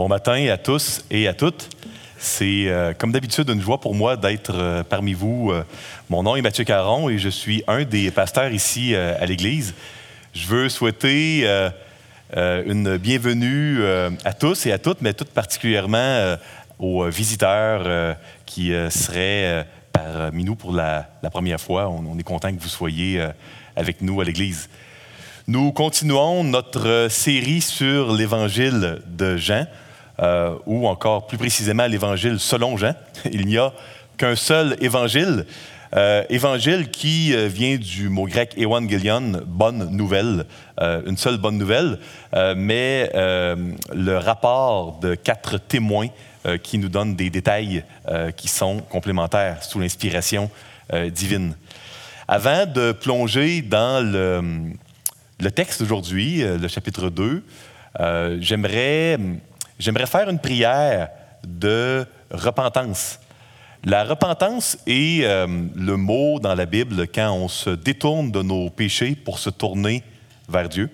Bon matin à tous et à toutes. C'est euh, comme d'habitude une joie pour moi d'être euh, parmi vous. Euh, mon nom est Mathieu Caron et je suis un des pasteurs ici à l'Église. Je veux souhaiter une bienvenue à tous et à toutes, mais tout particulièrement aux visiteurs qui seraient parmi nous pour la, première fois. on, est content que vous soyez avec nous à l'Église. Nous continuons notre série sur l'Évangile de Jean. Euh, ou encore plus précisément l'évangile selon Jean. Il n'y a qu'un seul évangile, euh, évangile qui euh, vient du mot grec evangelion, bonne nouvelle, une seule bonne nouvelle, mais le rapport de quatre témoins qui nous donnent des détails qui sont complémentaires sous l'inspiration divine. Avant de plonger dans le, le texte d'aujourd'hui, le chapitre 2, j'aimerais j'aimerais faire une prière de repentance. La repentance est euh, le mot dans la Bible quand on se détourne de nos péchés pour se tourner vers Dieu.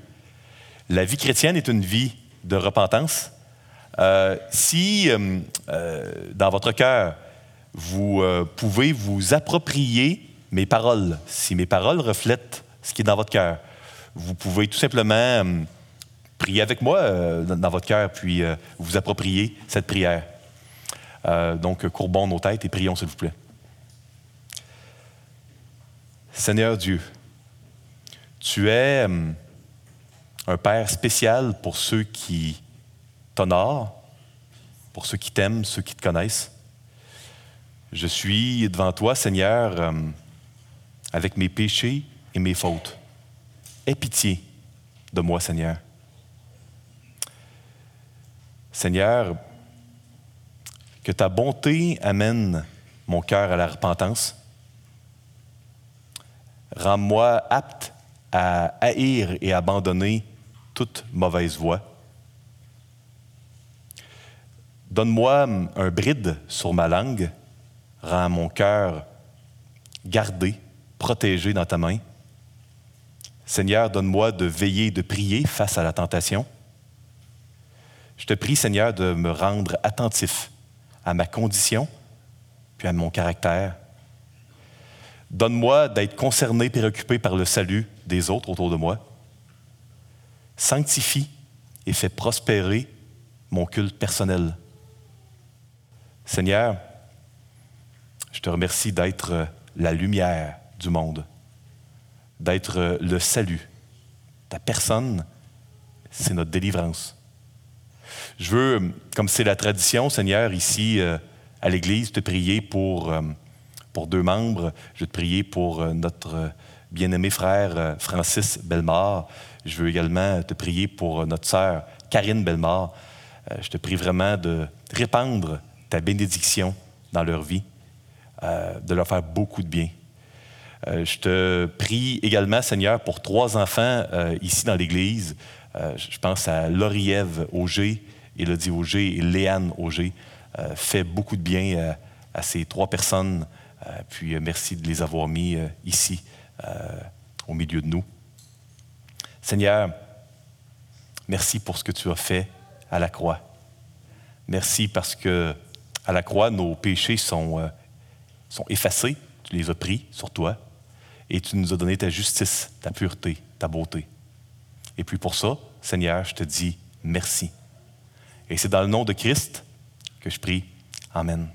La vie chrétienne est une vie de repentance. Euh, si euh, dans votre cœur, vous pouvez vous approprier mes paroles, si mes paroles reflètent ce qui est dans votre cœur, vous pouvez tout simplement priez avec moi euh, dans votre cœur, puis euh, vous appropriez cette prière. Euh, donc, courbons nos têtes et prions, s'il vous plaît. Seigneur Dieu, tu es un Père spécial pour ceux qui t'honorent, pour ceux qui t'aiment, ceux qui te connaissent. Je suis devant toi, Seigneur, avec mes péchés et mes fautes. Aie pitié de moi, Seigneur. Seigneur, que ta bonté amène mon cœur à la repentance. Rends-moi apte à haïr et abandonner toute mauvaise voie. Donne-moi un bride sur ma langue. Rends mon cœur gardé, protégé dans ta main. Seigneur, donne-moi de veiller, de prier face à la tentation. Je te prie, Seigneur, de me rendre attentif à ma condition, puis à mon caractère. Donne-moi d'être concerné, préoccupé par le salut des autres autour de moi. Sanctifie et fais prospérer mon culte personnel. Seigneur, je te remercie d'être la lumière du monde, d'être le salut. Ta personne, c'est notre délivrance. Je veux, comme c'est la tradition, Seigneur, ici euh, à l'Église, te prier pour, euh, pour deux membres. Je veux te prier pour euh, notre bien-aimé frère Francis Belmar. Je veux également te prier pour notre sœur Karine Belmar. je te prie vraiment de répandre ta bénédiction dans leur vie, de leur faire beaucoup de bien. je te prie également, Seigneur, pour trois enfants ici dans l'Église. je pense à Lauriève Auger, Élodie Auger et Léane Auger. Euh, fait beaucoup de bien euh, à ces trois personnes. Euh, puis merci de les avoir mis ici, au milieu de nous. Seigneur, merci pour ce que tu as fait à la croix. Merci parce que à la croix, nos péchés sont, sont effacés. Tu les as pris sur toi et tu nous as donné ta justice, ta pureté, ta beauté. Et puis pour ça, Seigneur, je te dis merci. Et c'est dans le nom de Christ que je prie. Amen.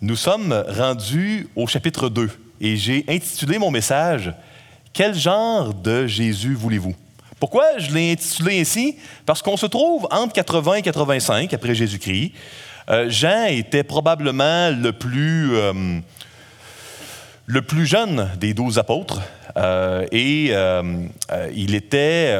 Nous sommes rendus au chapitre 2 et j'ai intitulé mon message Quel genre de Jésus voulez-vous? Pourquoi je l'ai intitulé ainsi? Parce qu'on se trouve entre 80 et 85 après Jésus-Christ. Euh, Jean était probablement le plus, euh, le plus jeune des douze apôtres euh, et il était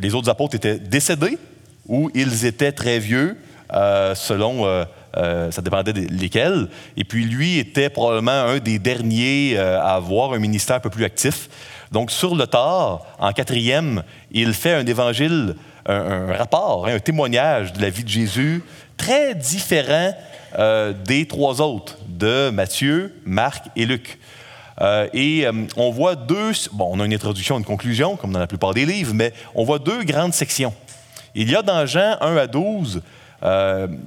les autres apôtres étaient décédés ou ils étaient très vieux, euh, selon, euh, euh, ça dépendait lesquels. Et puis lui était probablement un des derniers à avoir un ministère un peu plus actif. Donc sur le tard, en quatrième, il fait un évangile, un, rapport, hein, un témoignage de la vie de Jésus très différent des trois autres, de Matthieu, Marc et Luc. Euh, et euh, on voit deux, bon, on a une introduction, une conclusion, comme dans la plupart des livres, mais on voit deux grandes sections. Il y a dans Jean 1 à 12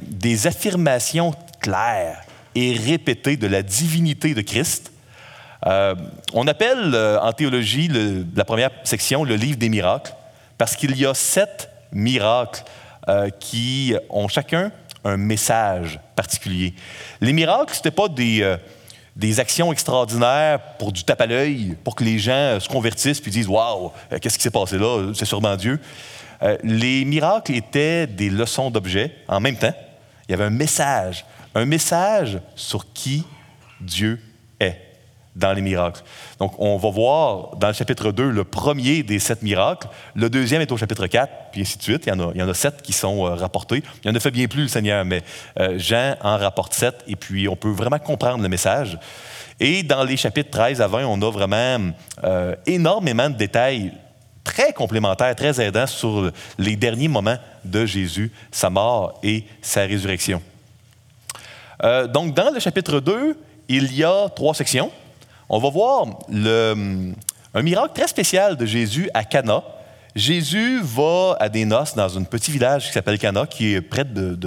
des affirmations claires et répétées de la divinité de Christ. on appelle en théologie la première section le livre des miracles, parce qu'il y a sept miracles qui ont chacun un message particulier. Les miracles, ce n'était pas des, euh, des actions extraordinaires pour du tape à l'œil, pour que les gens euh, se convertissent puis disent Waouh, euh, qu'est-ce qui s'est passé là? C'est sûrement Dieu. les miracles étaient des leçons d'objets en même temps. Il y avait un message, un message sur qui Dieu est dans les miracles. Donc, on va voir dans le chapitre 2 le premier des sept miracles. Le deuxième est au chapitre 4, puis ainsi de suite. Il y en a, sept qui sont euh, rapportés. Il y en a fait bien plus, le Seigneur, mais euh, Jean en rapporte sept, et puis on peut vraiment comprendre le message. Et dans les chapitres 13 à 20, on a vraiment euh, énormément de détails très complémentaires, très aidants sur les derniers moments de Jésus, sa mort et sa résurrection. donc, dans le chapitre 2, il y a trois sections on va voir un miracle très spécial de Jésus à Cana. Jésus va à des noces dans un petit village qui s'appelle Cana, qui est près de,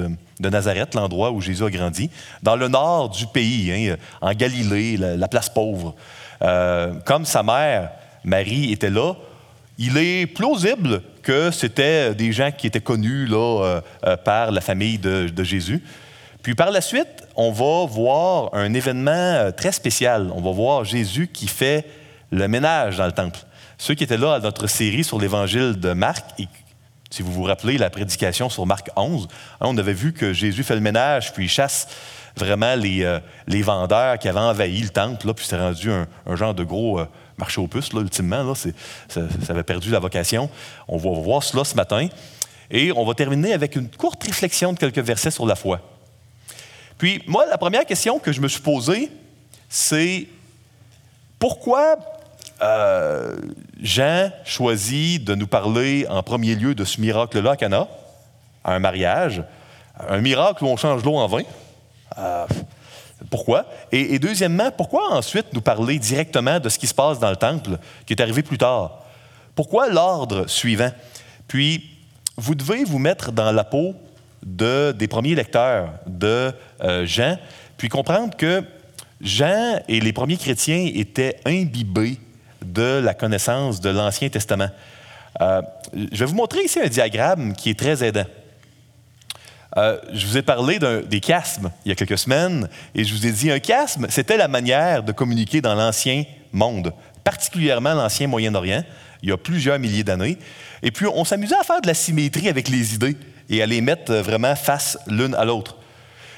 Nazareth, l'endroit où Jésus a grandi, dans le nord du pays, hein, en Galilée, la, place pauvre. Euh, comme sa mère, Marie, était là, il est plausible que c'était des gens qui étaient connus là, euh, euh, par la famille de Jésus. Puis par la suite, on va voir un événement euh, très spécial. On va voir Jésus qui fait le ménage dans le temple. Ceux qui étaient là à notre série sur l'évangile de Marc, et si vous vous rappelez la prédication sur Marc 11, hein, on avait vu que Jésus fait le ménage, puis il chasse vraiment les, euh, vendeurs qui avaient envahi le temple, là, puis c'est rendu un, genre de gros euh, marché aux puces, ultimement. Là, ça, ça, avait perdu la vocation. On va voir cela ce matin. Et on va terminer avec une courte réflexion de quelques versets sur la foi. Puis moi, la première question que je me suis posée, c'est pourquoi euh, Jean choisit de nous parler en premier lieu de ce miracle-là à Cana, à un mariage, un miracle où on change l'eau en vin? Euh, pourquoi? Et, et, deuxièmement, pourquoi ensuite nous parler directement de ce qui se passe dans le temple, qui est arrivé plus tard? Pourquoi l'ordre suivant? Puis, vous devez vous mettre dans la peau des premiers lecteurs de euh, Jean, puis comprendre que Jean et les premiers chrétiens étaient imbibés de la connaissance de l'Ancien Testament. Euh, je vais vous montrer ici un diagramme qui est très aidant. Euh, je vous ai parlé des chiasmes il y a quelques semaines et je vous ai dit un chiasme, c'était la manière de communiquer dans l'ancien monde, particulièrement l'ancien Moyen-Orient, il y a plusieurs milliers d'années. Et puis on s'amusait à faire de la symétrie avec les idées et à les mettre vraiment face l'une à l'autre.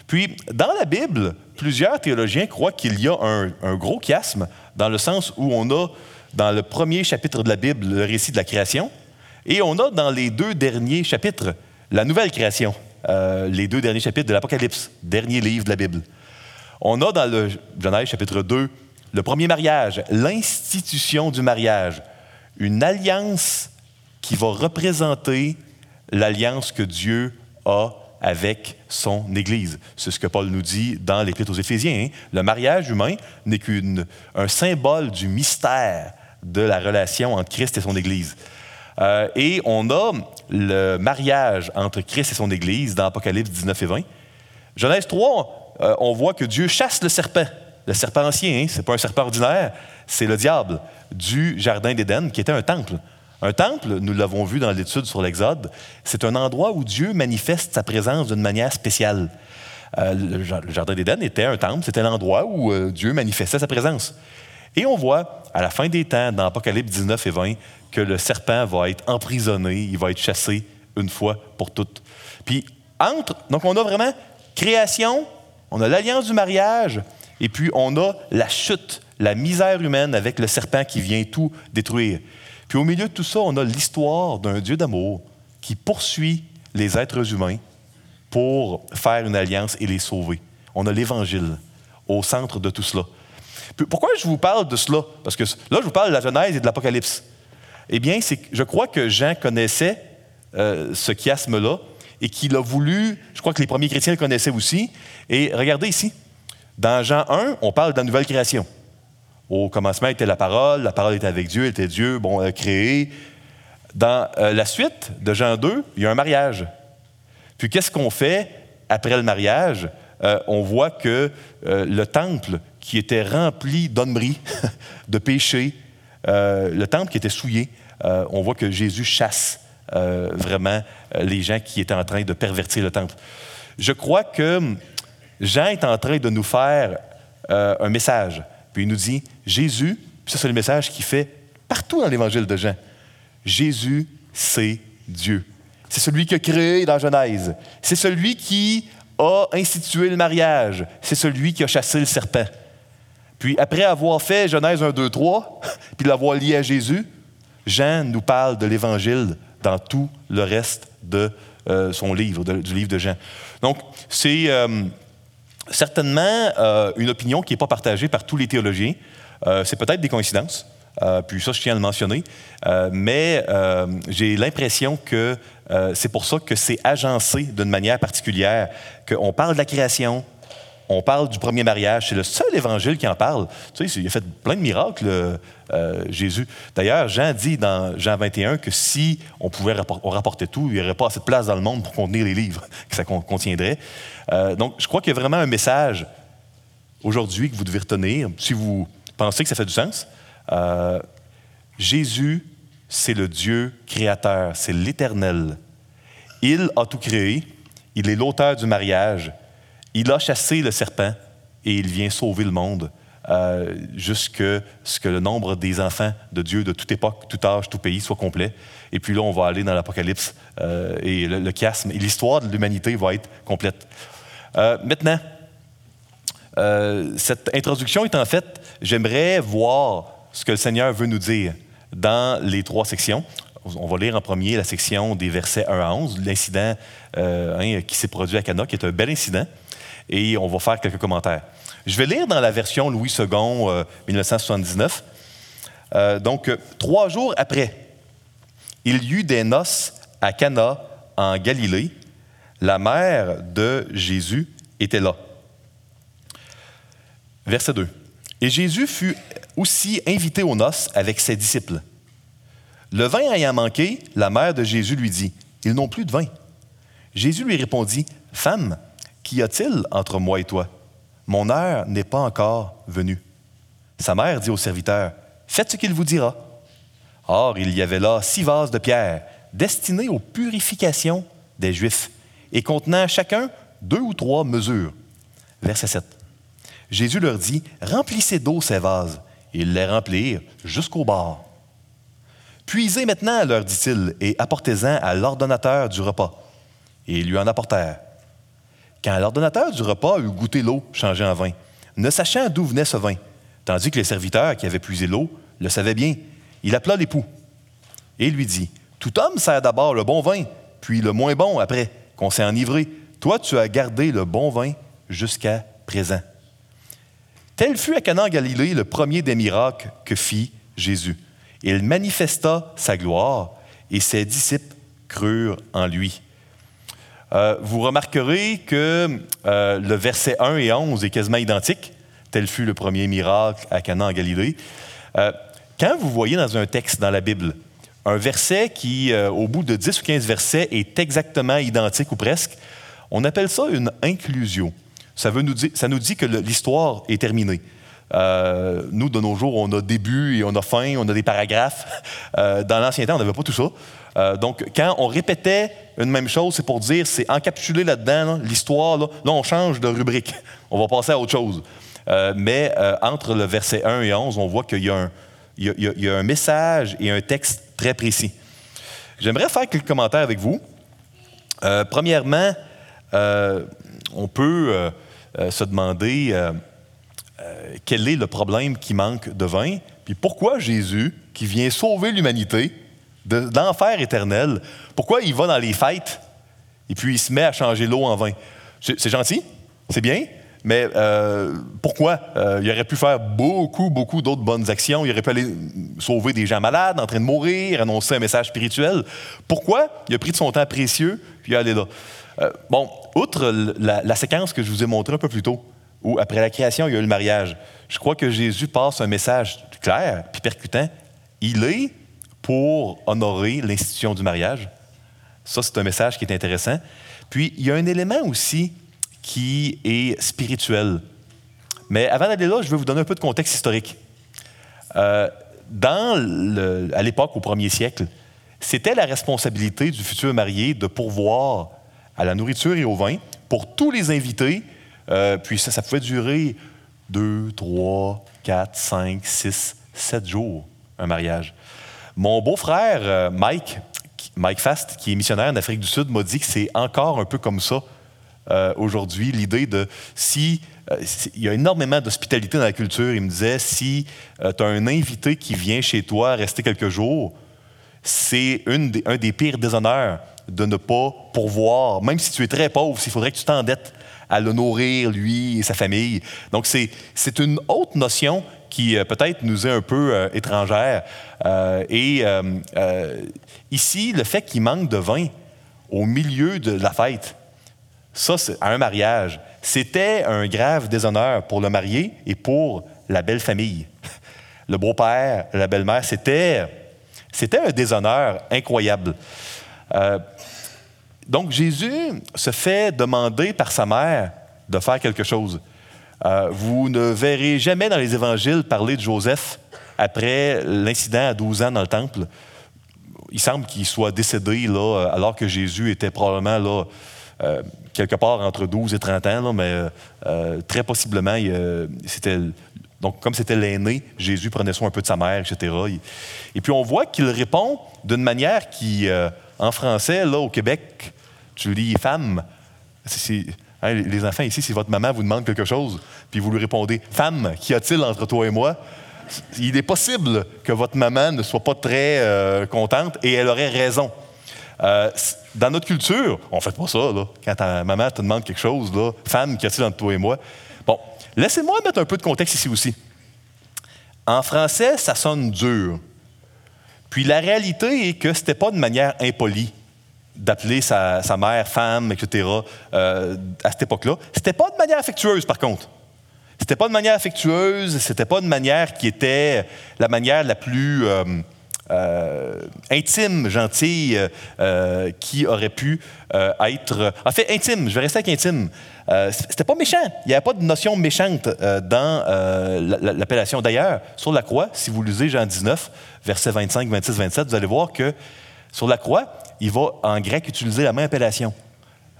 Puis, dans la Bible, plusieurs théologiens croient qu'il y a un, gros chiasme dans le sens où on a, dans le premier chapitre de la Bible, le récit de la création, et on a dans les deux derniers chapitres la nouvelle création, euh, les deux derniers chapitres de l'Apocalypse, dernier livre de la Bible. On a dans le Genèse chapitre 2 le premier mariage, l'institution du mariage, une alliance qui va représenter l'alliance que Dieu a avec son Église. C'est ce que Paul nous dit dans l'Épître aux Éphésiens. Hein. Le mariage humain n'est qu'un symbole du mystère de la relation entre Christ et son Église. Euh, et on a le mariage entre Christ et son Église dans Apocalypse 19 et 20. Genèse 3, euh, on voit que Dieu chasse le serpent. Le serpent ancien, hein, ce n'est pas un serpent ordinaire, c'est le diable du Jardin d'Éden, qui était un temple. Un temple, nous l'avons vu dans l'étude sur l'Exode, c'est un endroit où Dieu manifeste sa présence d'une manière spéciale. Euh, le Jardin d'Éden était un temple, c'était l'endroit où euh, Dieu manifestait sa présence. Et on voit, à la fin des temps, dans Apocalypse 19 et 20, que le serpent va être emprisonné, il va être chassé une fois pour toutes. Puis, entre, donc on a vraiment création, on a l'alliance du mariage, et puis on a la chute, la misère humaine avec le serpent qui vient tout détruire. Puis au milieu de tout ça, on a l'histoire d'un Dieu d'amour qui poursuit les êtres humains pour faire une alliance et les sauver. On a l'Évangile au centre de tout cela. pourquoi je vous parle de cela? Parce que là, je vous parle de la Genèse et de l'Apocalypse. Eh bien, c'est je crois que Jean connaissait euh, ce chiasme-là et qu'il a voulu, je crois que les premiers chrétiens le connaissaient aussi. Et regardez ici, dans Jean 1, on parle de la nouvelle création. Au commencement était la parole, la parole était avec Dieu, était Dieu, bon, a créé. Dans euh, la suite de Jean 2, il y a un mariage. Puis qu'est-ce qu'on fait après le mariage? Euh, on voit que euh, le temple qui était rempli d'hommerie, de péché, le temple qui était souillé, on voit que Jésus chasse vraiment les gens qui étaient en train de pervertir le temple. Je crois que Jean est en train de nous faire un message. Puis il nous dit, Jésus, puis ça c'est le message qu'il fait partout dans l'évangile de Jean, Jésus, c'est Dieu. C'est celui qui a créé dans Genèse. C'est celui qui a institué le mariage. C'est celui qui a chassé le serpent. Puis après avoir fait Genèse 1, 2, 3, puis l'avoir lié à Jésus, Jean nous parle de l'Évangile dans tout le reste de euh, son livre, du livre de Jean. Donc, c'est... Euh, certainement euh, une opinion qui n'est pas partagée par tous les théologiens. Euh, c'est peut-être des coïncidences, euh, puis ça, je tiens à le mentionner, mais j'ai l'impression que c'est pour ça que c'est agencé d'une manière particulière, qu'on parle de la création, on parle du premier mariage. C'est le seul évangile qui en parle. Tu sais, il a fait plein de miracles, Jésus. D'ailleurs, Jean dit dans Jean 21 que si on pouvait rapporter tout, il n'y aurait pas assez de place dans le monde pour contenir les livres que ça contiendrait. Euh, donc, je crois qu'il y a vraiment un message aujourd'hui que vous devez retenir, si vous pensez que ça fait du sens? Euh, Jésus, c'est le Dieu créateur, c'est l'Éternel. Il a tout créé, il est l'auteur du mariage, il a chassé le serpent et il vient sauver le monde. Euh, jusque ce que le nombre des enfants de Dieu de toute époque, tout âge, tout pays soit complet. Et puis là, on va aller dans l'Apocalypse et le, le, chiasme et l'histoire de l'humanité va être complète. Euh, maintenant, euh, cette introduction étant faite, j'aimerais voir ce que le Seigneur veut nous dire dans les trois sections. On va lire en premier la section des versets 1 à 11, l'incident euh, hein, qui s'est produit à Cana, qui est un bel incident, et on va faire quelques commentaires. Je vais lire dans la version Louis II, 1979. donc, trois jours après, il y eut des noces à Cana, en Galilée, la mère de Jésus était là. Verset 2. Et Jésus fut aussi invité aux noces avec ses disciples. Le vin ayant manqué, la mère de Jésus lui dit, Ils n'ont plus de vin. Jésus lui répondit, Femme, qu'y a-t-il entre moi et toi? Mon heure n'est pas encore venue. Sa mère dit au serviteur, Faites ce qu'il vous dira. Or, il y avait là six vases de pierre destinés aux purifications des Juifs et contenant chacun deux ou trois mesures. Verset 7. Jésus leur dit, remplissez d'eau ces vases. Ils les remplirent jusqu'au bord. Puisez maintenant, leur dit-il, et apportez-en à l'ordonnateur du repas. Et ils lui en apportèrent. Quand l'ordonnateur du repas eut goûté l'eau changée en vin, ne sachant d'où venait ce vin, tandis que les serviteurs qui avaient puisé l'eau le savaient bien, il appela l'époux et lui dit, Tout homme sert d'abord le bon vin, puis le moins bon après qu'on s'est enivré. Toi, tu as gardé le bon vin jusqu'à présent. Tel fut à Canaan Galilée le premier des miracles que fit Jésus. Il manifesta sa gloire et ses disciples crurent en lui. Euh, vous remarquerez que euh, le verset 1 et 11 est quasiment identique. Tel fut le premier miracle à Canaan en Galilée. Euh, quand vous voyez dans un texte dans la Bible un verset qui, au bout de 10 ou 15 versets, est exactement identique ou presque, on appelle ça une inclusio. Ça, veut nous dire, ça nous dit que l'histoire est terminée. Euh, nous, de nos jours, on a début et on a fin, on a des paragraphes. Euh, dans l'ancien temps, on n'avait pas tout ça. donc, quand on répétait une même chose, c'est pour dire, c'est encapsulé là-dedans, l'histoire, là, on change de rubrique. On va passer à autre chose. mais entre le verset 1 et 11, on voit qu'il y a un, il y, a, un message et un texte très précis. J'aimerais faire quelques commentaires avec vous. Euh, premièrement, euh, on peut euh, se demander quel est le problème qui manque de vin, puis pourquoi Jésus, qui vient sauver l'humanité de, l'enfer éternel, pourquoi il va dans les fêtes et puis il se met à changer l'eau en vin? C'est gentil, c'est bien, mais euh, pourquoi? Euh, il aurait pu faire beaucoup, beaucoup d'autres bonnes actions. Il aurait pu aller sauver des gens malades, en train de mourir, annoncer un message spirituel. Pourquoi? Il a pris de son temps précieux, puis il est allé là. Euh, bon, outre la, séquence que je vous ai montrée un peu plus tôt, où après la création, il y a eu le mariage. Je crois que Jésus passe un message clair puis percutant. Il est pour honorer l'institution du mariage. Ça, c'est un message qui est intéressant. Puis, il y a un élément aussi qui est spirituel. Mais avant d'aller là, je vais vous donner un peu de contexte historique. Euh, à l'époque, au premier siècle, c'était la responsabilité du futur marié de pourvoir à la nourriture et au vin pour tous les invités. Euh, puis ça, ça pouvait durer deux, trois, quatre, cinq, six, sept jours, un mariage. Mon beau-frère, euh, Mike, Mike Fast, qui est missionnaire en Afrique du Sud, m'a dit que c'est encore un peu comme ça euh, aujourd'hui, l'idée de si il y a énormément d'hospitalité dans la culture. Il me disait, si tu as un invité qui vient chez toi rester quelques jours, c'est un des pires déshonneurs de ne pas pourvoir, même si tu es très pauvre, s'il faudrait que tu t'endettes à le nourrir, lui et sa famille. Donc, c'est une autre notion qui euh, peut-être nous est un peu étrangère. et ici, le fait qu'il manque de vin au milieu de la fête, ça, c'est un mariage. C'était un grave déshonneur pour le marié et pour la belle famille. Le beau-père, la belle-mère, c'était, c'était un déshonneur incroyable. Euh, donc Jésus se fait demander par sa mère de faire quelque chose. Euh, vous ne verrez jamais dans les évangiles parler de Joseph après l'incident à 12 ans dans le temple. Il semble qu'il soit décédé là, alors que Jésus était probablement là, euh, quelque part entre 12 et 30 ans, mais très possiblement, c'était. Donc, comme c'était l'aîné, Jésus prenait soin un peu de sa mère, etc. Et puis, on voit qu'il répond d'une manière qui, en français, là, au Québec, tu lis femme. Hein, les enfants ici, si votre maman vous demande quelque chose, puis vous lui répondez Femme, qu'y a-t-il entre toi et moi Il est possible que votre maman ne soit pas très contente et elle aurait raison. Euh, dans notre culture, on ne fait pas ça. Là. Quand ta maman te demande quelque chose, là, femme, qu'y a-t-il entre toi et moi? Bon, laissez-moi mettre un peu de contexte ici aussi. En français, ça sonne dur. Puis la réalité est que ce n'était pas de manière impolie d'appeler sa, mère femme, etc. Euh, à cette époque-là. C'était pas de manière affectueuse, par contre. C'était pas de manière affectueuse, c'était pas de manière qui était la manière la plus euh, euh, intime, gentille, euh, qui aurait pu euh, être. En fait, intime, je vais rester avec intime. C'était pas méchant. Il n'y avait pas de notion méchante dans l'appellation. D'ailleurs, sur la croix, si vous lisez Jean 19, versets 25, 26, 27, vous allez voir que sur la croix, il va en grec utiliser la même appellation.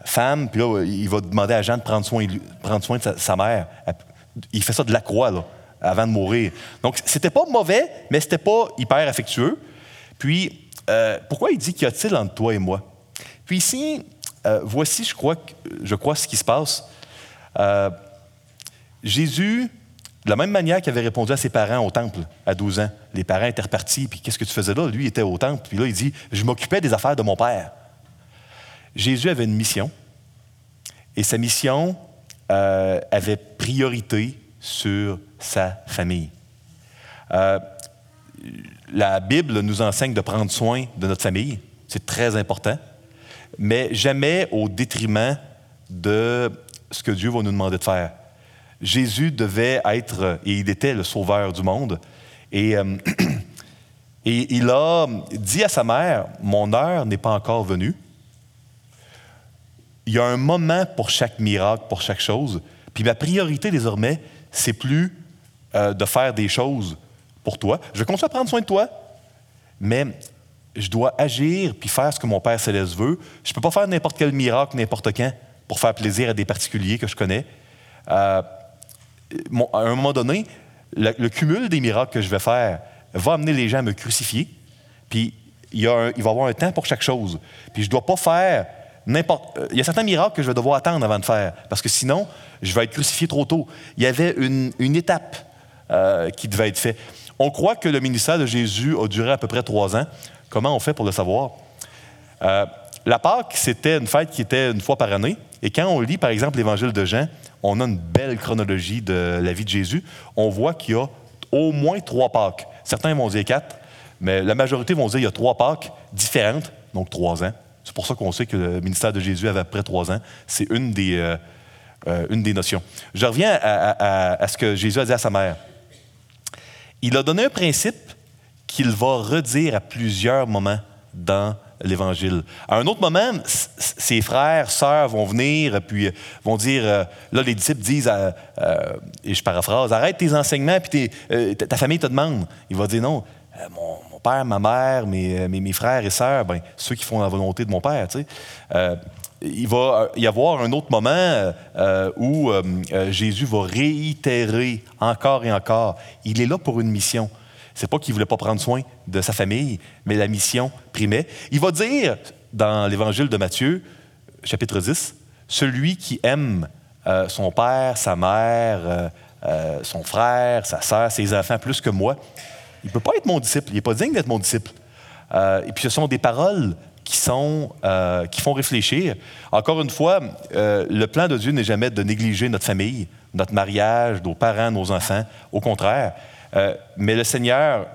Femme, puis là, il va demander à Jean de prendre soin, prendre soin de sa, sa mère. Il fait ça de la croix, là avant de mourir. Donc, c'était pas mauvais, mais c'était pas hyper affectueux. Puis, euh, pourquoi il dit qu'y a-t-il entre toi et moi? Puis ici, euh, voici, je crois, je crois, ce qui se passe. Euh, Jésus, de la même manière qu'il avait répondu à ses parents au temple à 12 ans, les parents étaient repartis, puis qu'est-ce que tu faisais là? Lui, était au temple, puis là, il dit, je m'occupais des affaires de mon père. Jésus avait une mission, et sa mission avait priorité sur sa famille. Euh, la Bible nous enseigne de prendre soin de notre famille, c'est très important, mais jamais au détriment de ce que Dieu va nous demander de faire. Jésus devait être, et il était le sauveur du monde, et, euh, et il a dit à sa mère, mon heure n'est pas encore venue. Il y a un moment pour chaque miracle, pour chaque chose, puis ma priorité désormais, c'est plus euh, de faire des choses pour toi. Je vais continuer à prendre soin de toi, mais je dois agir puis faire ce que mon Père Céleste veut. Je ne peux pas faire n'importe quel miracle, n'importe quand, pour faire plaisir à des particuliers que je connais. Euh, à un moment donné, le, cumul des miracles que je vais faire va amener les gens à me crucifier. Puis il, y a il va y avoir un temps pour chaque chose. Puis je ne dois pas faire n'importe. Euh, il y a certains miracles que je vais devoir attendre avant de faire, parce que sinon, je vais être crucifié trop tôt. Il y avait une, une étape euh, qui devait être fait. On croit que le ministère de Jésus a duré à peu près trois ans. Comment on fait pour le savoir? Euh, la Pâque, c'était une fête qui était une fois par année. Et quand on lit, par exemple, l'Évangile de Jean, on a une belle chronologie de la vie de Jésus. On voit qu'il y a au moins trois Pâques. Certains vont dire quatre, mais la majorité vont dire qu'il y a trois Pâques différentes, donc trois ans. C'est pour ça qu'on sait que le ministère de Jésus avait à peu près trois ans. C'est une des, euh, une des notions. Je reviens à, ce que Jésus a dit à sa mère. Il a donné un principe qu'il va redire à plusieurs moments dans l'Évangile. À un autre moment, ses frères, sœurs vont venir, puis vont dire, là, les disciples disent, et je paraphrase, arrête tes enseignements, puis ta famille te demande. Il va dire, non, mon, père, ma mère, mes, mes, frères et sœurs, ben, ceux qui font la volonté de mon père. Tu sais. Euh, il va y avoir un autre moment euh, où euh, Jésus va réitérer encore et encore. Il est là pour une mission. C'est pas qu'il voulait pas prendre soin de sa famille, mais la mission primait. Il va dire dans l'Évangile de Matthieu, chapitre 10, celui qui aime son père, sa mère, son frère, sa sœur, ses enfants plus que moi, il peut pas être mon disciple, il n'est pas digne d'être mon disciple. Euh, et puis ce sont des paroles qui, sont, euh, qui font réfléchir. Encore une fois, euh, le plan de Dieu n'est jamais de négliger notre famille, notre mariage, nos parents, nos enfants. Au contraire. mais le Seigneur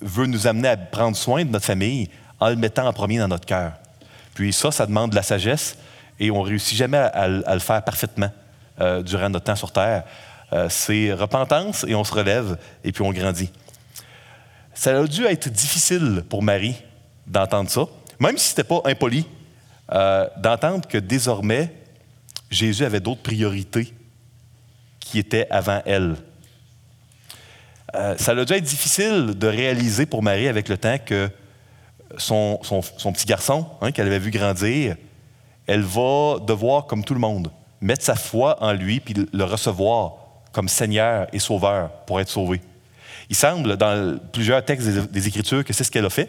veut nous amener à prendre soin de notre famille en le mettant en premier dans notre cœur. Puis ça, ça demande de la sagesse et on ne réussit jamais à, le faire parfaitement durant notre temps sur Terre. c'est repentance et on se relève et puis on grandit. Ça a dû être difficile pour Marie d'entendre ça, même si ce n'était pas impoli, euh, d'entendre que désormais, Jésus avait d'autres priorités qui étaient avant elle. Euh, ça a dû être difficile de réaliser pour Marie avec le temps que son, petit garçon, hein, qu'elle avait vu grandir, elle va devoir, comme tout le monde, mettre sa foi en lui puis le recevoir comme Seigneur et Sauveur pour être sauvé. Il semble, dans plusieurs textes des, Écritures, que c'est ce qu'elle a fait.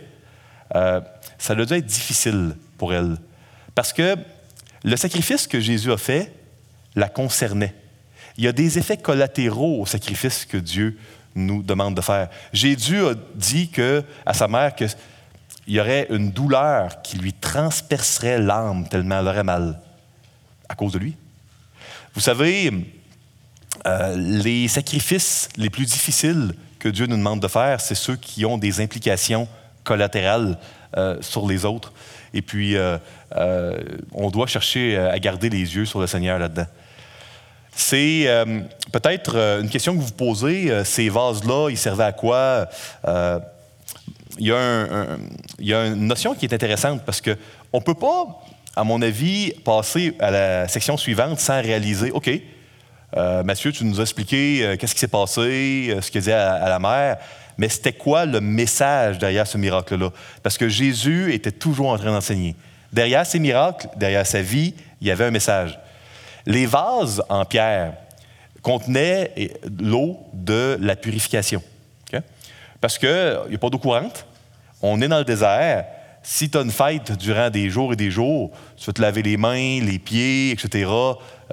Euh, ça a dû être difficile pour elle. Parce que le sacrifice que Jésus a fait la concernait. Il y a des effets collatéraux au sacrifice que Dieu nous demande de faire. Jésus a dit à sa mère qu'il y aurait une douleur qui lui transpercerait l'âme tellement elle aurait mal à cause de lui. Vous savez, euh, les sacrifices les plus difficiles que Dieu nous demande de faire, c'est ceux qui ont des implications collatérales euh, sur les autres. Et puis, euh, euh, on doit chercher à garder les yeux sur le Seigneur là-dedans. C'est peut-être une question que vous posez, ces vases-là, ils servaient à quoi? Il y, a une notion qui est intéressante parce qu'on ne peut pas, à mon avis, passer à la section suivante sans réaliser, OK, Mathieu, tu nous as expliqué qu'est-ce qui s'est passé, ce qu'il disait à, la mère, mais c'était quoi le message derrière ce miracle-là? Parce que Jésus était toujours en train d'enseigner. Derrière ces miracles, derrière sa vie, il y avait un message. Les vases en pierre contenaient l'eau de la purification. Parce qu'il n'y a pas d'eau courante, on est dans le désert. Si tu as une fête durant des jours et des jours, tu vas te laver les mains, les pieds, etc.,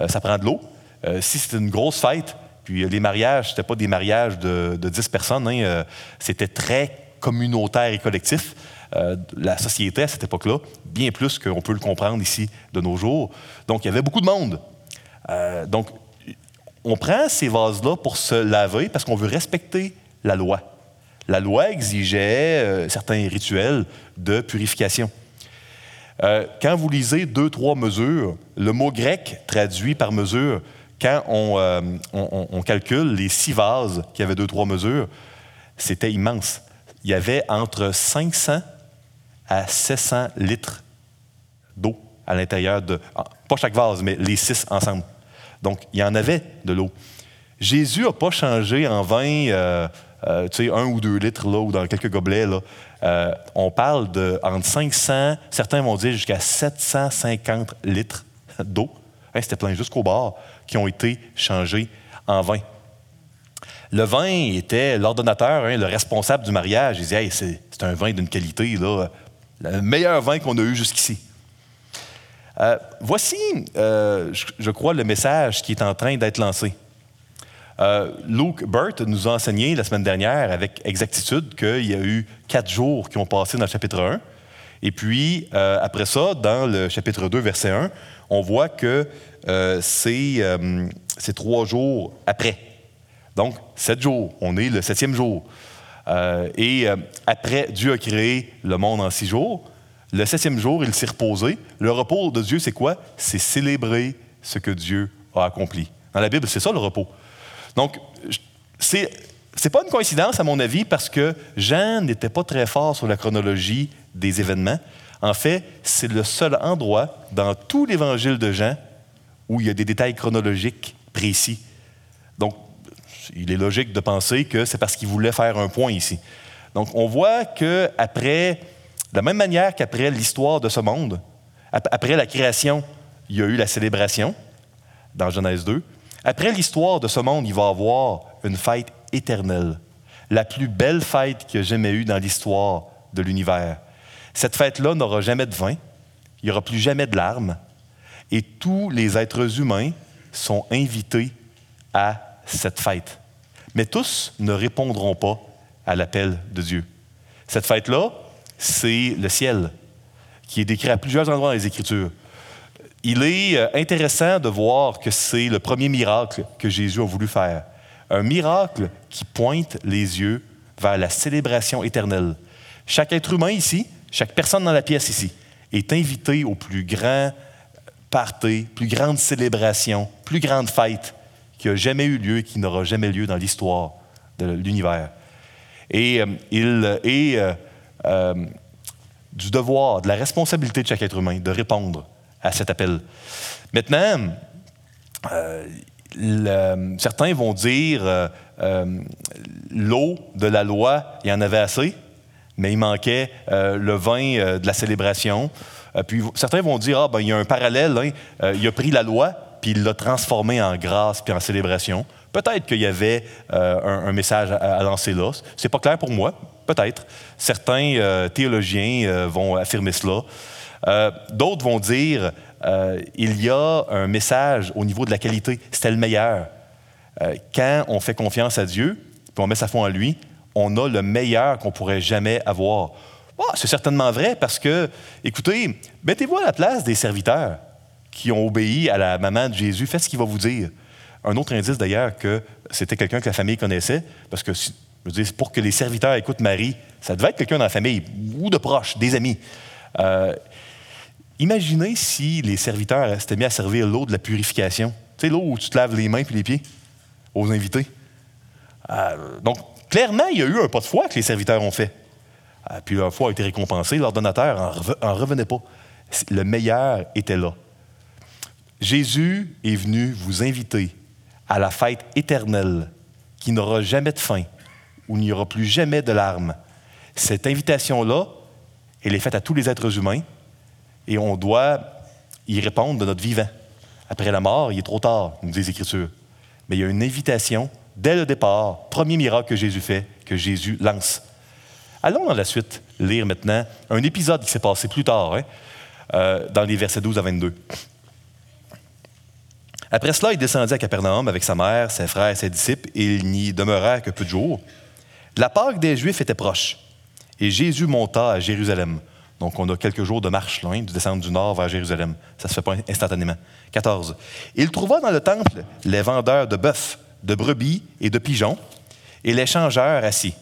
ça prend de l'eau. Euh, si c'était une grosse fête, puis euh, les mariages, ce n'étaient pas des mariages de, 10 personnes, hein, euh, c'était très communautaire et collectif. la société à cette époque-là, bien plus qu'on peut le comprendre ici de nos jours. Donc, il y avait beaucoup de monde. donc, on prend ces vases-là pour se laver parce qu'on veut respecter la loi. La loi exigeait certains rituels de purification. quand vous lisez deux, trois mesures, le mot grec traduit par mesure quand euh, on, calcule les six vases qui avaient deux, trois mesures, c'était immense. Il y avait entre 500 à 700 litres d'eau à l'intérieur de. Ah, pas chaque vase, mais les six ensemble. Donc, il y en avait de l'eau. Jésus n'a pas changé en vin, euh, euh, tu sais, un ou deux litres là, ou dans quelques gobelets. Là. on parle de entre 500, certains vont dire jusqu'à 750 litres d'eau. C'était plein jusqu'au bord qui ont été changés en vin. Le vin était l'ordonnateur, hein, le responsable du mariage. Il disait c'est un vin d'une qualité, le meilleur vin qu'on a eu jusqu'ici. Euh, voici, euh, je, crois, le message qui est en train d'être lancé. Euh, Luke Burt nous a enseigné la semaine dernière avec exactitude qu'il y a eu quatre jours qui ont passé dans le chapitre 1. Et puis, après ça, dans le chapitre 2, verset 1, on voit que euh, euh, c'est trois jours après. Donc, sept jours. On est le septième jour. Euh, et après, Dieu a créé le monde en six jours. Le septième jour, il s'est reposé. Le repos de Dieu, c'est quoi? C'est célébrer ce que Dieu a accompli. Dans la Bible, c'est ça le repos. Donc, c'est n'est pas une coïncidence, à mon avis, parce que Jean n'était pas très fort sur la chronologie des événements. En fait, c'est le seul endroit dans tout l'évangile de Jean où il y a des détails chronologiques précis. Donc, il est logique de penser que c'est parce qu'il voulait faire un point ici. Donc, on voit qu'après, de la même manière qu'après l'histoire de ce monde, après la création, il y a eu la célébration dans Genèse 2. Après l'histoire de ce monde, il va y avoir une fête éternelle, la plus belle fête a jamais eue dans l'histoire de l'univers. Cette fête-là n'aura jamais de vin, il n'y aura plus jamais de larmes, et tous les êtres humains sont invités à cette fête. Mais tous ne répondront pas à l'appel de Dieu. Cette fête-là, c'est le ciel, qui est décrit à plusieurs endroits dans les Écritures. Il est euh, intéressant de voir que c'est le premier miracle que Jésus a voulu faire. Un miracle qui pointe les yeux vers la célébration éternelle. Chaque être humain ici, chaque personne dans la pièce ici, est invité au plus grand party, plus grande célébration, plus grande fête qui a jamais eu lieu et qui n'aura jamais lieu dans l'histoire de l'univers. Et euh, il est euh, du devoir, de la responsabilité de chaque être humain de répondre à cet appel. Maintenant, euh, certains vont dire euh, euh, l'eau de la loi, il y en avait assez, mais il manquait le vin de la célébration. Puis certains vont dire ah ben il y a un parallèle, hein. il a pris la loi puis il l'a transformée en grâce puis en célébration. Peut-être qu'il y avait un, message à, lancer là. C'est pas clair pour moi. Peut-être. Certains théologiens vont affirmer cela. D'autres vont dire euh, il y a un message au niveau de la qualité. C'était le meilleur. Euh, quand on fait confiance à Dieu, puis on met sa foi en lui, on a le meilleur qu'on pourrait jamais avoir. Ah, c'est certainement vrai parce que, écoutez, mettez-vous à la place des serviteurs qui ont obéi à la maman de Jésus. Faites ce qu'il va vous dire. Un autre indice d'ailleurs que c'était quelqu'un que la famille connaissait, parce que je veux dire, pour que les serviteurs écoutent Marie, ça devait être quelqu'un dans la famille ou de proches, des amis. Euh, Imaginez si les serviteurs s'étaient mis à servir l'eau de la purification. Tu l'eau où tu te laves les mains puis les pieds aux invités. Euh, donc, clairement, il y a eu un pas de foi que les serviteurs ont fait. Puis leur foi a été récompensée. Leur donateur n'en revenait pas. Le meilleur était là. Jésus est venu vous inviter à la fête éternelle qui n'aura jamais de fin, où il n'y aura plus jamais de larmes. Cette invitation-là, elle est faite à tous les êtres humains, et on doit y répondre de notre vivant. Après la mort, il est trop tard, nous dit les Écritures. Mais il y a une invitation dès le départ, premier miracle que Jésus fait, que Jésus lance. Allons dans la suite lire maintenant un épisode qui s'est passé plus tard, hein, euh, dans les versets 12 à 22. Après cela, il descendit à Capernaum avec sa mère, ses frères et ses disciples, et il n'y demeura que peu de jours. La Pâque des Juifs était proche, et Jésus monta à Jérusalem. Donc, on a quelques jours de marche loin, de descendre du nord vers Jérusalem. Ça ne se fait pas instantanément. 14. Il trouva dans le temple les vendeurs de bœufs, de brebis et de pigeons, et les changeurs assis.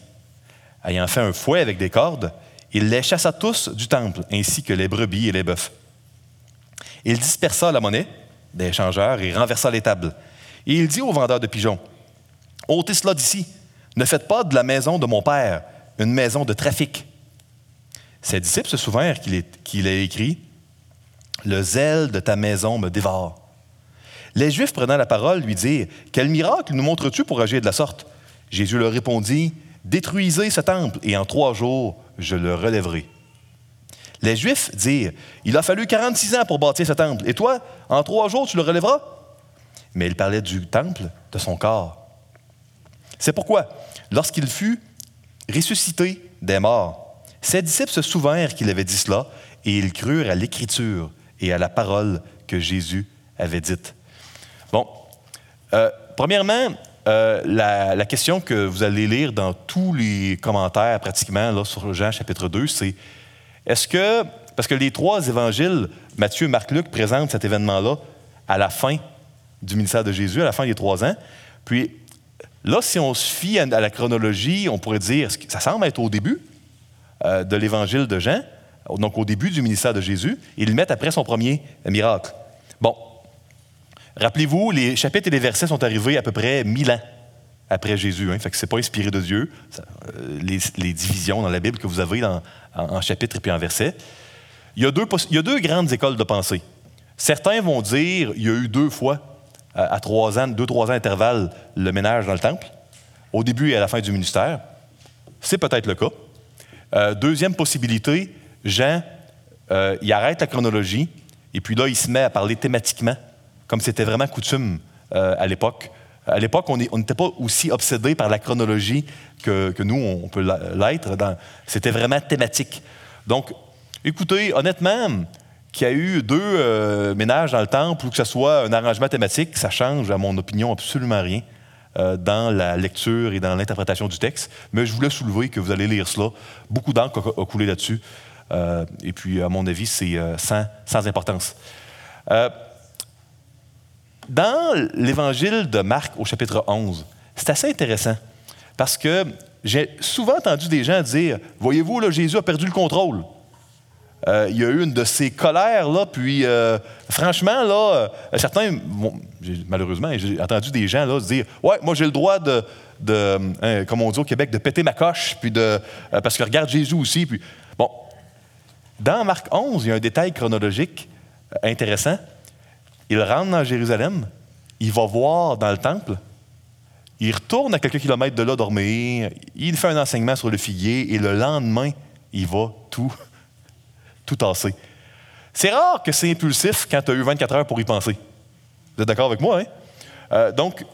Ayant fait un fouet avec des cordes, il les chassa tous du temple, ainsi que les brebis et les bœufs. Il dispersa la monnaie des changeurs et renversa les tables. Et il dit aux vendeurs de pigeons Ôtez cela d'ici. Ne faites pas de la maison de mon père une maison de trafic. Ses disciples se souvinrent qu'il a écrit Le zèle de ta maison me dévore. Les Juifs prenant la parole lui dirent Quel miracle nous montres-tu pour agir de la sorte Jésus leur répondit Détruisez ce temple, et en trois jours je le relèverai. Les Juifs dirent Il a fallu 46 ans pour bâtir ce temple, et toi, en trois jours, tu le relèveras Mais il parlait du temple, de son corps. C'est pourquoi, lorsqu'il fut ressuscité des morts, ses disciples se souvinrent qu'il avait dit cela et ils crurent à l'Écriture et à la parole que Jésus avait dite. Bon, euh, premièrement, euh, la, question que vous allez lire dans tous les commentaires pratiquement là, sur Jean chapitre 2, c'est est-ce que, parce que les trois évangiles, Matthieu, Marc, Luc, présentent cet événement-là à la fin du ministère de Jésus, à la fin des trois ans, puis là, si on se fie à la chronologie, on pourrait dire, ça semble être au début, euh, de l'évangile de Jean, donc au début du ministère de Jésus, ils le mettent après son premier miracle. Bon, Rappelez-vous, les chapitres et les versets sont arrivés à peu près 1000 ans après Jésus. Hein, fait c'est pas inspiré de Dieu. Euh, les, divisions dans la Bible que vous avez en, chapitres et puis en versets. Il y, a deux, il y a deux grandes écoles de pensée. Certains vont dire il y a eu deux fois, à, trois ans, deux, trois ans d'intervalle, le ménage dans le temple, au début et à la fin du ministère. C'est peut-être le cas. Euh, deuxième possibilité, Jean, euh, il arrête la chronologie, et puis là, il se met à parler thématiquement, comme c'était vraiment coutume à l'époque. À l'époque, on n'était pas aussi obsédé par la chronologie que, nous, on peut l'être. C'était vraiment thématique. Donc, écoutez, honnêtement, qu'il y a eu deux euh, ménages dans le temple ou que ce soit un arrangement thématique, ça change, à mon opinion, absolument rien euh, dans la lecture et dans l'interprétation du texte. Mais je voulais soulever que vous allez lire cela. Beaucoup d'encre a, coulé là-dessus. Euh, et puis, à mon avis, c'est sans, importance. Dans l'évangile de Marc au chapitre 11, c'est assez intéressant parce que j'ai souvent entendu des gens dire Voyez-vous, là, Jésus a perdu le contrôle. Euh, il y a eu une de ces colères, là, puis euh, franchement, là, euh, certains, malheureusement, j'ai entendu des gens là, se dire Ouais, moi j'ai le droit de, comme on dit au Québec, de péter ma coche, puis de, parce que regarde Jésus aussi. Puis, bon, dans Marc 11, il y a un détail chronologique intéressant. Il rentre dans Jérusalem, il va voir dans le temple, il retourne à quelques kilomètres de là dormir, il fait un enseignement sur le figuier et le lendemain, il va tout, tout tasser. C'est rare que c'est impulsif quand tu as eu 24 heures pour y penser. Vous êtes d'accord avec moi, hein? Euh, donc,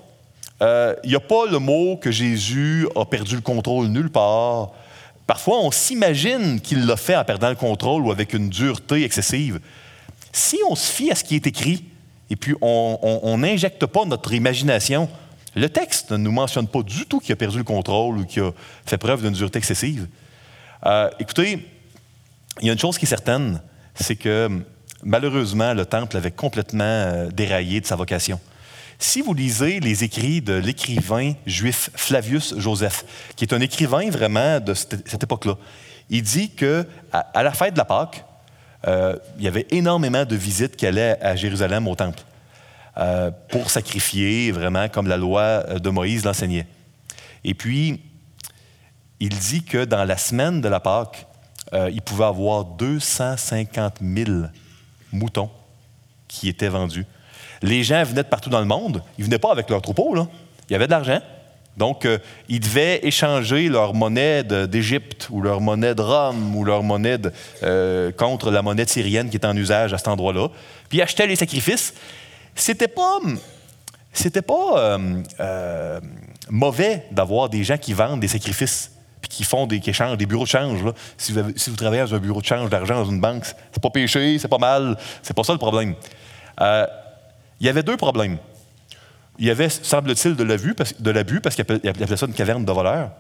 euh, il n'y a pas le mot que Jésus a perdu le contrôle nulle part. Parfois, on s'imagine qu'il l'a fait en perdant le contrôle ou avec une dureté excessive. Si on se fie à ce qui est écrit, et puis on n'injecte pas notre imagination. Le texte ne nous mentionne pas du tout qu'il a perdu le contrôle ou qu'il a fait preuve d'une dureté excessive. Euh, écoutez, il y a une chose qui est certaine, c'est que malheureusement, le temple avait complètement euh, déraillé de sa vocation. Si vous lisez les écrits de l'écrivain juif Flavius Joseph, qui est un écrivain vraiment de cette, époque-là, il dit que à la fête de la Pâque, euh, il y avait énormément de visites qui allaient à Jérusalem au temple euh, pour sacrifier, vraiment comme la loi euh, de Moïse l'enseignait. Et puis, il dit que dans la semaine de la Pâque, il pouvait avoir 250 000 moutons qui étaient vendus. Les gens venaient de partout dans le monde. Ils ne venaient pas avec leur troupeau. Là. Il y avait de l'argent. Donc, euh, ils devaient échanger leur monnaie d'Égypte ou leur monnaie de Rome ou leur monnaie euh, contre la monnaie syrienne qui est en usage à cet endroit-là. Puis ils achetaient les sacrifices. C'était pas, c'était pas euh, mauvais d'avoir des gens qui vendent des sacrifices puis qui font des qui des bureaux de change. Si, vous si, vous travaillez dans un bureau de change d'argent dans une banque, c'est pas péché, c'est pas mal. C'est pas ça le problème. Il y avait deux problèmes. Il y avait, semble-t-il, de l'abus parce, parce qu'il appelait, ça une caverne de voleurs.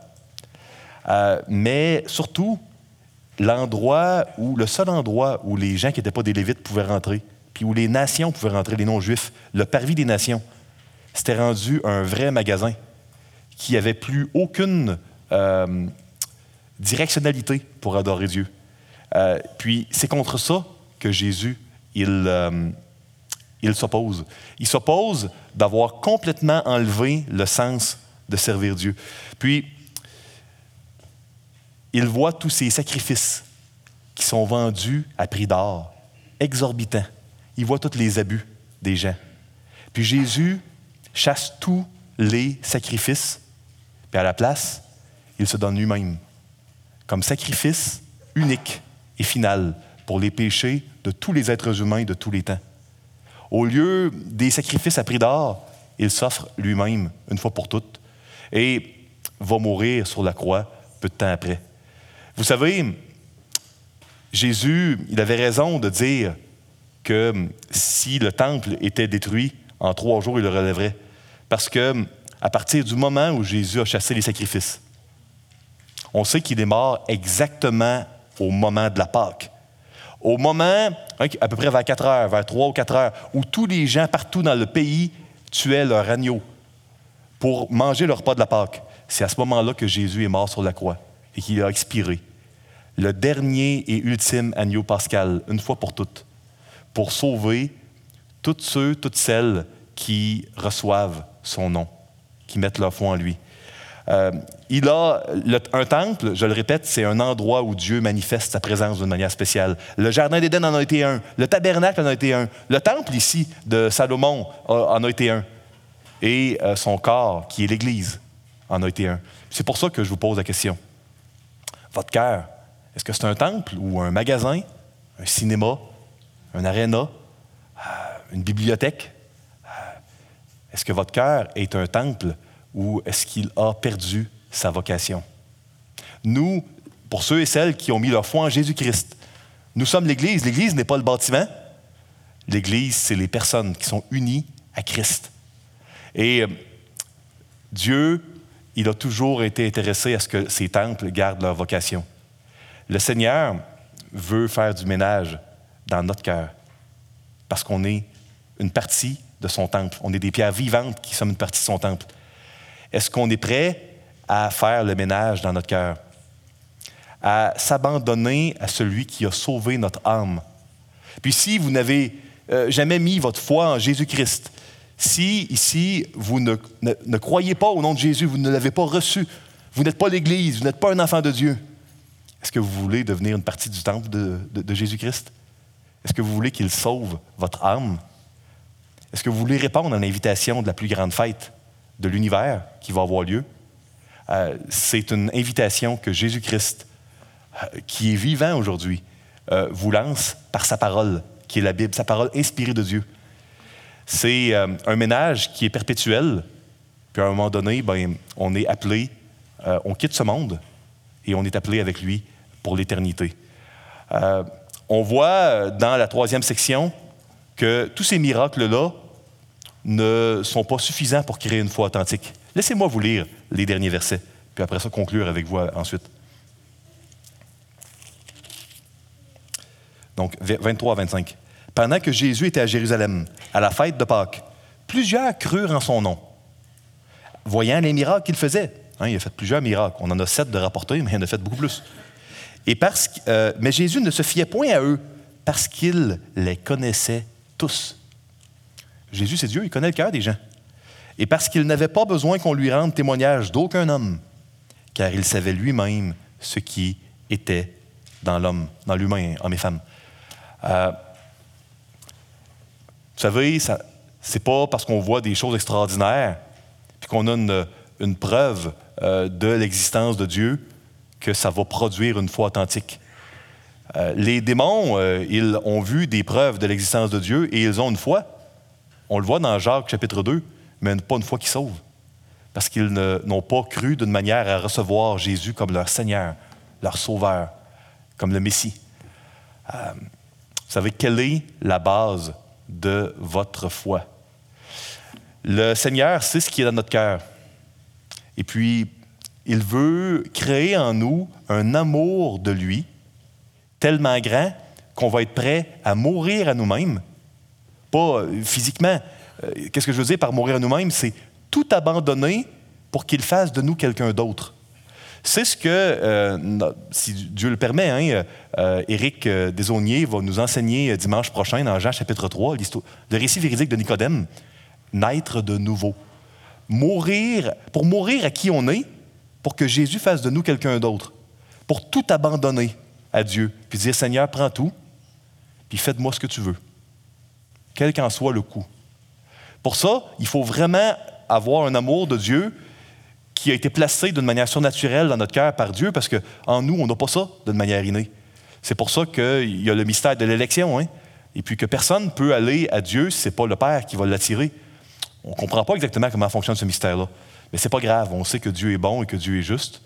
Euh, mais surtout, l'endroit où, le seul endroit où les gens qui n'étaient pas des Lévites pouvaient rentrer, puis où les nations pouvaient rentrer, les non-juifs, le parvis des nations, c'était rendu un vrai magasin qui n'avait plus aucune euh, directionnalité pour adorer Dieu. Euh, puis c'est contre ça que Jésus, il, il s'oppose. Il s'oppose d'avoir complètement enlevé le sens de servir Dieu. Puis, il voit tous ces sacrifices qui sont vendus à prix d'or, exorbitants. Il voit tous les abus des gens. Puis Jésus chasse tous les sacrifices, puis à la place, il se donne lui-même comme sacrifice unique et final pour les péchés de tous les êtres humains de tous les temps. Au lieu des sacrifices à prix d'or, il s'offre lui-même une fois pour toutes et va mourir sur la croix peu de temps après. Vous savez, Jésus, il avait raison de dire que si le temple était détruit, en trois jours, il le relèverait. Parce que à partir du moment où Jésus a chassé les sacrifices, on sait qu'il est mort exactement au moment de la Pâque. Au moment, à peu près vers 4 heures, vers 3 ou 4 heures, où tous les gens partout dans le pays tuaient leur agneau pour manger leur repas de la Pâque, c'est à ce moment-là que Jésus est mort sur la croix et qu'il a expiré. Le dernier et ultime agneau pascal, une fois pour toutes, pour sauver toutes ceux, toutes celles qui reçoivent son nom, qui mettent leur foi en lui. Euh, il a un temple, je le répète, c'est un endroit où Dieu manifeste sa présence d'une manière spéciale. Le jardin d'Éden en a été un, le tabernacle en a été un, le temple ici de Salomon en a été un, et euh, son corps, qui est l'Église, en a été un. C'est pour ça que je vous pose la question. Votre cœur, est-ce que c'est un temple ou un magasin, un cinéma, un aréna, euh, une bibliothèque? Est-ce que votre cœur est un temple ou est-ce qu'il a perdu sa vocation? Nous, pour ceux et celles qui ont mis leur foi en Jésus-Christ, nous sommes l'Église. L'Église n'est pas le bâtiment. L'Église, c'est les personnes qui sont unies à Christ. Et euh, Dieu, il a toujours été intéressé à ce que ces temples gardent leur vocation. Le Seigneur veut faire du ménage dans notre cœur parce qu'on est une partie de son temple. On est des pierres vivantes qui sommes une partie de son temple. Est-ce qu'on est prêt à faire le ménage dans notre cœur, à s'abandonner à celui qui a sauvé notre âme? Puis si vous n'avez euh, jamais mis votre foi en Jésus-Christ, si ici vous ne, croyez pas au nom de Jésus, vous ne l'avez pas reçu, vous n'êtes pas l'Église, vous n'êtes pas un enfant de Dieu, est-ce que vous voulez devenir une partie du temple de, de Jésus-Christ? Est-ce que vous voulez qu'il sauve votre âme? Est-ce que vous voulez répondre à l'invitation de la plus grande fête? De l'univers qui va avoir lieu? Euh, c'est une invitation que Jésus-Christ, euh, qui est vivant aujourd'hui, euh, vous lance par sa parole, qui est la Bible, sa parole inspirée de Dieu. C'est un ménage qui est perpétuel, puis à un moment donné, ben, on est appelé, on quitte ce monde et on est appelé avec lui pour l'éternité. on voit dans la troisième section que tous ces miracles-là ne sont pas suffisants pour créer une foi authentique. Laissez-moi vous lire les derniers versets, puis après ça conclure avec vous ensuite. Donc 23 à 25. Pendant que Jésus était à Jérusalem, à la fête de Pâques, plusieurs crurent en son nom, voyant les miracles qu'il faisait. Hein, il a fait plusieurs miracles. On en a sept de rapportés, mais il en a fait beaucoup plus. Et parce euh, mais Jésus ne se fiait point à eux, parce qu'il les connaissait tous. Jésus, c'est Dieu, il connaît le cœur des gens. Et parce qu'il n'avait pas besoin qu'on lui rende témoignage d'aucun homme, car il savait lui-même ce qui était dans l'homme, dans l'humain, homme et femme. Euh, vous savez, ce n'est pas parce qu'on voit des choses extraordinaires, puis qu'on a une, preuve euh, de l'existence de Dieu, que ça va produire une foi authentique. Euh, les démons, ils ont vu des preuves de l'existence de Dieu et ils ont une foi. On le voit dans Jacques chapitre 2, mais pas une foi qui sauve. Parce qu'ils n'ont pas cru d'une manière à recevoir Jésus comme leur Seigneur, leur Sauveur, comme le Messie. Euh, vous savez, quelle est la base de votre foi? Le Seigneur sait ce qui est dans notre cœur. Et puis, il veut créer en nous un amour de lui tellement grand qu'on va être prêt à mourir à nous-mêmes pas euh, physiquement. Euh, qu'est-ce que je veux dire par mourir à nous-mêmes? C'est tout abandonner pour qu'il fasse de nous quelqu'un d'autre. C'est ce que, euh, si Dieu le permet, hein, Éric Desaunier va nous enseigner dimanche prochain dans Jean chapitre 3, le récit véridique de Nicodème, naître de nouveau. Mourir, pour mourir à qui on est, pour que Jésus fasse de nous quelqu'un d'autre. Pour tout abandonner à Dieu, puis dire Seigneur, prends tout, puis fais de moi ce que tu veux quel qu'en soit le coût. Pour ça, il faut vraiment avoir un amour de Dieu qui a été placé d'une manière surnaturelle dans notre cœur par Dieu, parce qu'en nous, on n'a pas ça d'une manière innée. C'est pour ça qu'il y a le mystère de l'élection, hein? et puis que personne ne peut aller à Dieu si ce n'est pas le Père qui va l'attirer. On ne comprend pas exactement comment fonctionne ce mystère-là, mais ce n'est pas grave, on sait que Dieu est bon et que Dieu est juste.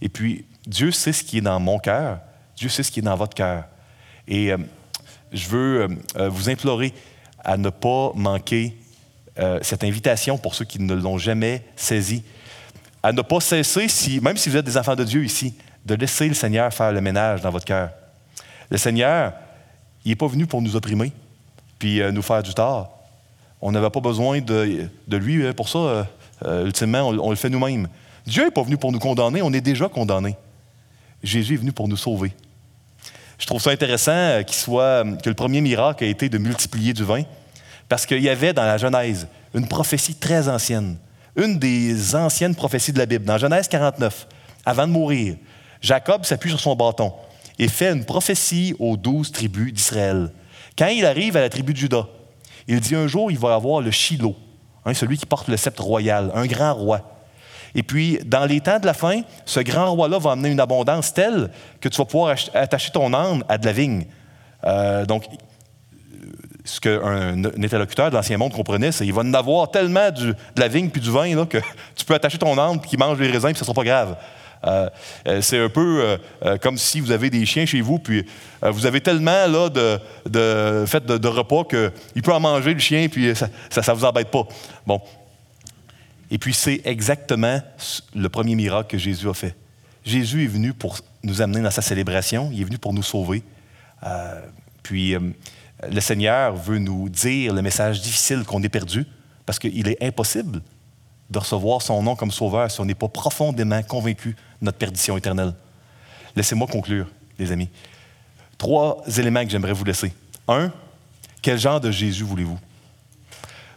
Et puis, Dieu sait ce qui est dans mon cœur, Dieu sait ce qui est dans votre cœur. Et euh, je veux euh, euh, vous implorer à ne pas manquer euh, cette invitation pour ceux qui ne l'ont jamais saisi, à ne pas cesser, même si vous êtes des enfants de Dieu ici, de laisser le Seigneur faire le ménage dans votre cœur. Le Seigneur, il n'est pas venu pour nous opprimer, puis nous faire du tort. On n'avait pas besoin de, lui pour ça. ultimement, on, on, le fait nous-mêmes. Dieu n'est pas venu pour nous condamner, on est déjà condamnés. Jésus est venu pour nous sauver. Je trouve ça intéressant euh, euh, que le premier miracle a été de multiplier du vin, Parce qu'il y avait dans la Genèse une prophétie très ancienne, une des anciennes prophéties de la Bible. Dans Genèse 49, avant de mourir, Jacob s'appuie sur son bâton et fait une prophétie aux douze tribus d'Israël. Quand il arrive à la tribu de Juda, il dit un jour, il va avoir le Shiloh, hein, celui qui porte le sceptre royal, un grand roi. Et puis, dans les temps de la fin, ce grand roi-là va amener une abondance telle que tu vas pouvoir attacher ton âme à de la vigne. Euh, donc, ce qu'un interlocuteur de l'Ancien Monde comprenait, c'est qu'il va en avoir tellement de la vigne puis du vin que tu peux attacher ton âme qui mange les raisins puis ça ne sera pas grave. Euh, euh, c'est un peu comme si vous avez des chiens chez vous, puis vous avez tellement là, de, de, fait de, repas qu'il peut en manger le chien, puis ça ne vous embête pas. Bon, et puis c'est exactement le premier miracle que Jésus a fait. Jésus est venu pour nous amener dans sa célébration, il est venu pour nous sauver. Euh, puis euh, le Seigneur veut nous dire le message difficile qu'on est perdu, parce qu'il est impossible de recevoir son nom comme sauveur si on n'est pas profondément convaincu de notre perdition éternelle. Laissez-moi conclure, les amis. Trois éléments que j'aimerais vous laisser. Un, quel genre de Jésus voulez-vous?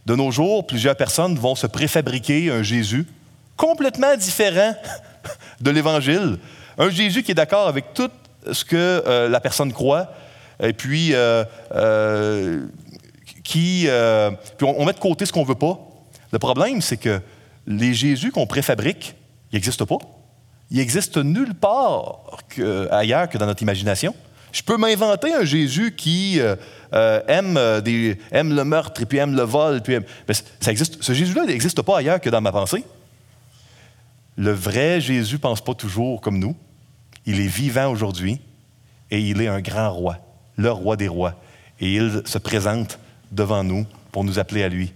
De nos jours, plusieurs personnes vont se préfabriquer un Jésus complètement différent de l'Évangile. Un Jésus qui est d'accord avec tout ce que euh, la personne croit, et puis, euh, euh, qui, puis on, met de côté ce qu'on ne veut pas. Le problème, c'est que les Jésus qu'on préfabrique, ils n'existent pas. Ils n'existent nulle part ailleurs que dans notre imagination. Je peux m'inventer un Jésus qui euh, euh, aime, le meurtre et puis aime le vol. Puis Mais ça existe, ce Jésus-là n'existe pas ailleurs que dans ma pensée. Le vrai Jésus ne pense pas toujours comme nous. Il est vivant aujourd'hui et il est un grand roi, le roi des rois. Et il se présente devant nous pour nous appeler à lui.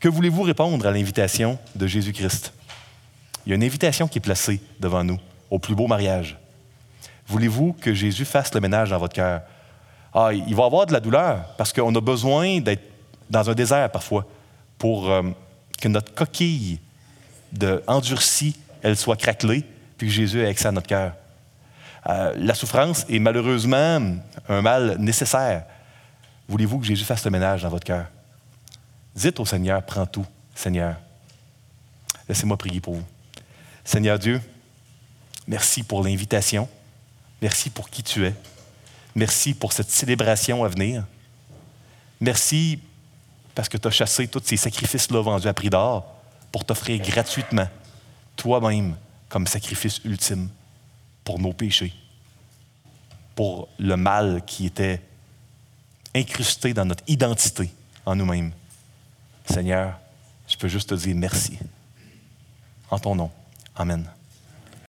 Que voulez-vous répondre à l'invitation de Jésus-Christ? Il y a une invitation qui est placée devant nous au plus beau mariage. Voulez-vous que Jésus fasse le ménage dans votre cœur? Ah, il va avoir de la douleur parce qu'on a besoin d'être dans un désert parfois pour euh, que notre coquille endurcie, elle soit craquelée, puis que Jésus ait accès à notre cœur. Euh, la souffrance est malheureusement un mal nécessaire. Voulez-vous que Jésus fasse le ménage dans votre cœur? Dites au Seigneur, prends tout, Seigneur. Laissez-moi prier pour vous. Seigneur Dieu, merci pour l'invitation. Merci pour qui tu es. Merci pour cette célébration à venir. Merci parce que tu as chassé tous ces sacrifices-là vendus à prix d'or pour t'offrir gratuitement, toi-même, comme sacrifice ultime pour nos péchés, pour le mal qui était incrusté dans notre identité en nous-mêmes. Seigneur, je peux juste te dire merci. En ton nom. Amen.